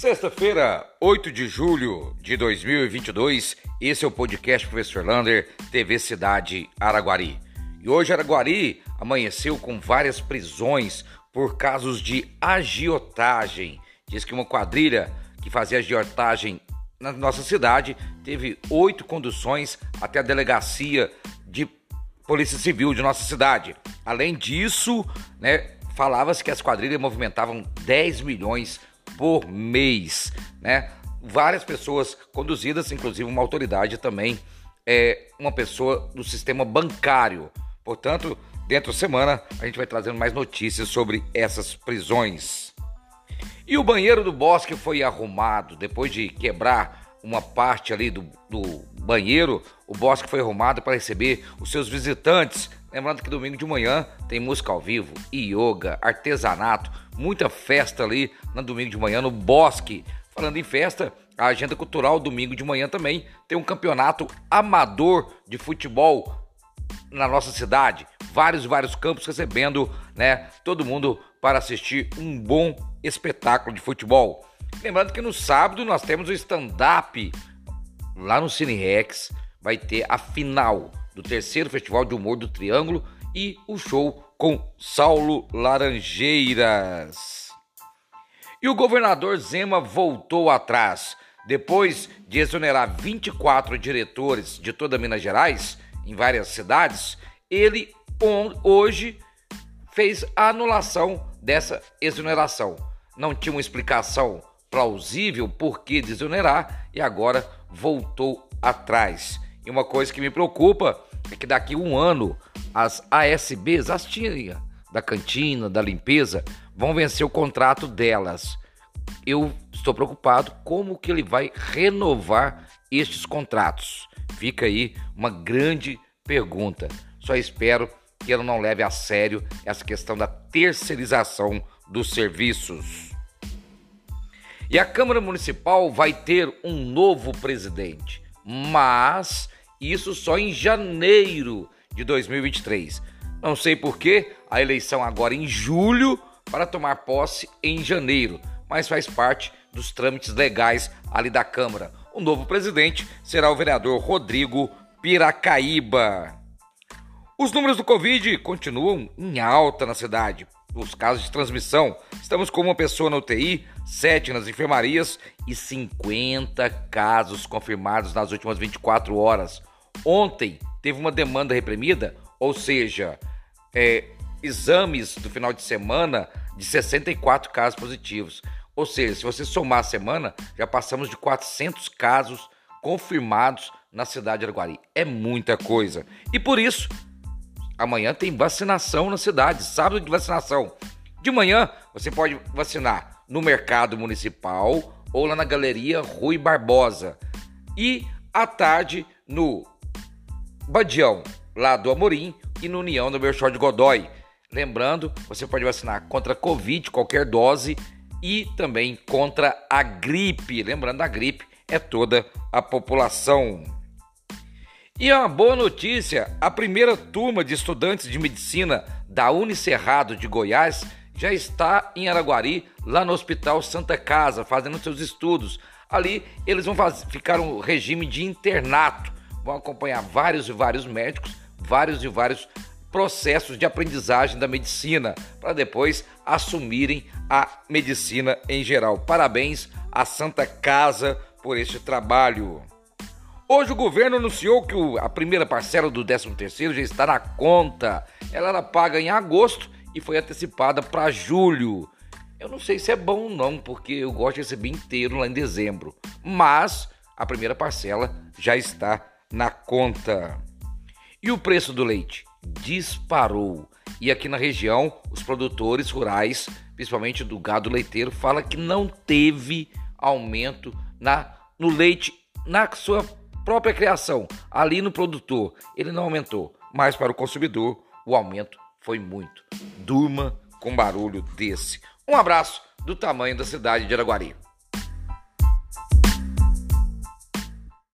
Sexta-feira, 8 de julho de 2022, esse é o podcast Professor Lander, TV Cidade Araguari. E hoje Araguari amanheceu com várias prisões por casos de agiotagem. Diz que uma quadrilha que fazia agiotagem na nossa cidade teve oito conduções até a delegacia de Polícia Civil de nossa cidade. Além disso, né, falava-se que as quadrilhas movimentavam 10 milhões por mês, né? Várias pessoas conduzidas, inclusive uma autoridade também, é uma pessoa do sistema bancário. Portanto, dentro da semana a gente vai trazendo mais notícias sobre essas prisões. E o banheiro do bosque foi arrumado depois de quebrar uma parte ali do, do banheiro. O bosque foi arrumado para receber os seus visitantes. Lembrando que domingo de manhã tem música ao vivo, yoga, artesanato, muita festa ali no domingo de manhã no bosque. Falando em festa, a agenda cultural domingo de manhã também tem um campeonato amador de futebol na nossa cidade. Vários vários campos recebendo, né, todo mundo para assistir um bom espetáculo de futebol. Lembrando que no sábado nós temos o stand-up lá no Cine Rex, vai ter a final do terceiro Festival de Humor do Triângulo e o show com Saulo Laranjeiras. E o governador Zema voltou atrás. Depois de exonerar 24 diretores de toda Minas Gerais, em várias cidades, ele hoje fez a anulação dessa exoneração. Não tinha uma explicação plausível por que desonerar e agora voltou atrás. Uma coisa que me preocupa é que daqui a um ano as ASBs, as tia da cantina, da limpeza, vão vencer o contrato delas. Eu estou preocupado como que ele vai renovar estes contratos. Fica aí uma grande pergunta. Só espero que ele não leve a sério essa questão da terceirização dos serviços. E a Câmara Municipal vai ter um novo presidente, mas isso só em janeiro de 2023. Não sei por que a eleição agora em julho para tomar posse em janeiro, mas faz parte dos trâmites legais ali da Câmara. O novo presidente será o vereador Rodrigo Piracaíba. Os números do Covid continuam em alta na cidade. Os casos de transmissão, estamos com uma pessoa na UTI, sete nas enfermarias e 50 casos confirmados nas últimas 24 horas. Ontem teve uma demanda reprimida, ou seja, é, exames do final de semana de 64 casos positivos. Ou seja, se você somar a semana, já passamos de 400 casos confirmados na cidade de Araguari. É muita coisa. E por isso, amanhã tem vacinação na cidade, sábado de vacinação. De manhã, você pode vacinar no mercado municipal ou lá na galeria Rui Barbosa. E à tarde no Badião, lá do Amorim, e no União do Belchor de Godói. Lembrando, você pode vacinar contra a Covid, qualquer dose, e também contra a gripe. Lembrando, a gripe é toda a população. E uma boa notícia: a primeira turma de estudantes de medicina da Unicerrado de Goiás já está em Araguari, lá no Hospital Santa Casa, fazendo seus estudos. Ali eles vão ficar um regime de internato vão acompanhar vários e vários médicos, vários e vários processos de aprendizagem da medicina, para depois assumirem a medicina em geral. Parabéns à Santa Casa por este trabalho. Hoje o governo anunciou que a primeira parcela do 13º já está na conta. Ela era paga em agosto e foi antecipada para julho. Eu não sei se é bom ou não, porque eu gosto de receber inteiro lá em dezembro. Mas a primeira parcela já está na conta. E o preço do leite disparou. E aqui na região, os produtores rurais, principalmente do gado leiteiro, fala que não teve aumento na no leite na sua própria criação, ali no produtor. Ele não aumentou, mas para o consumidor o aumento foi muito. Durma com barulho desse. Um abraço do tamanho da cidade de Araguari.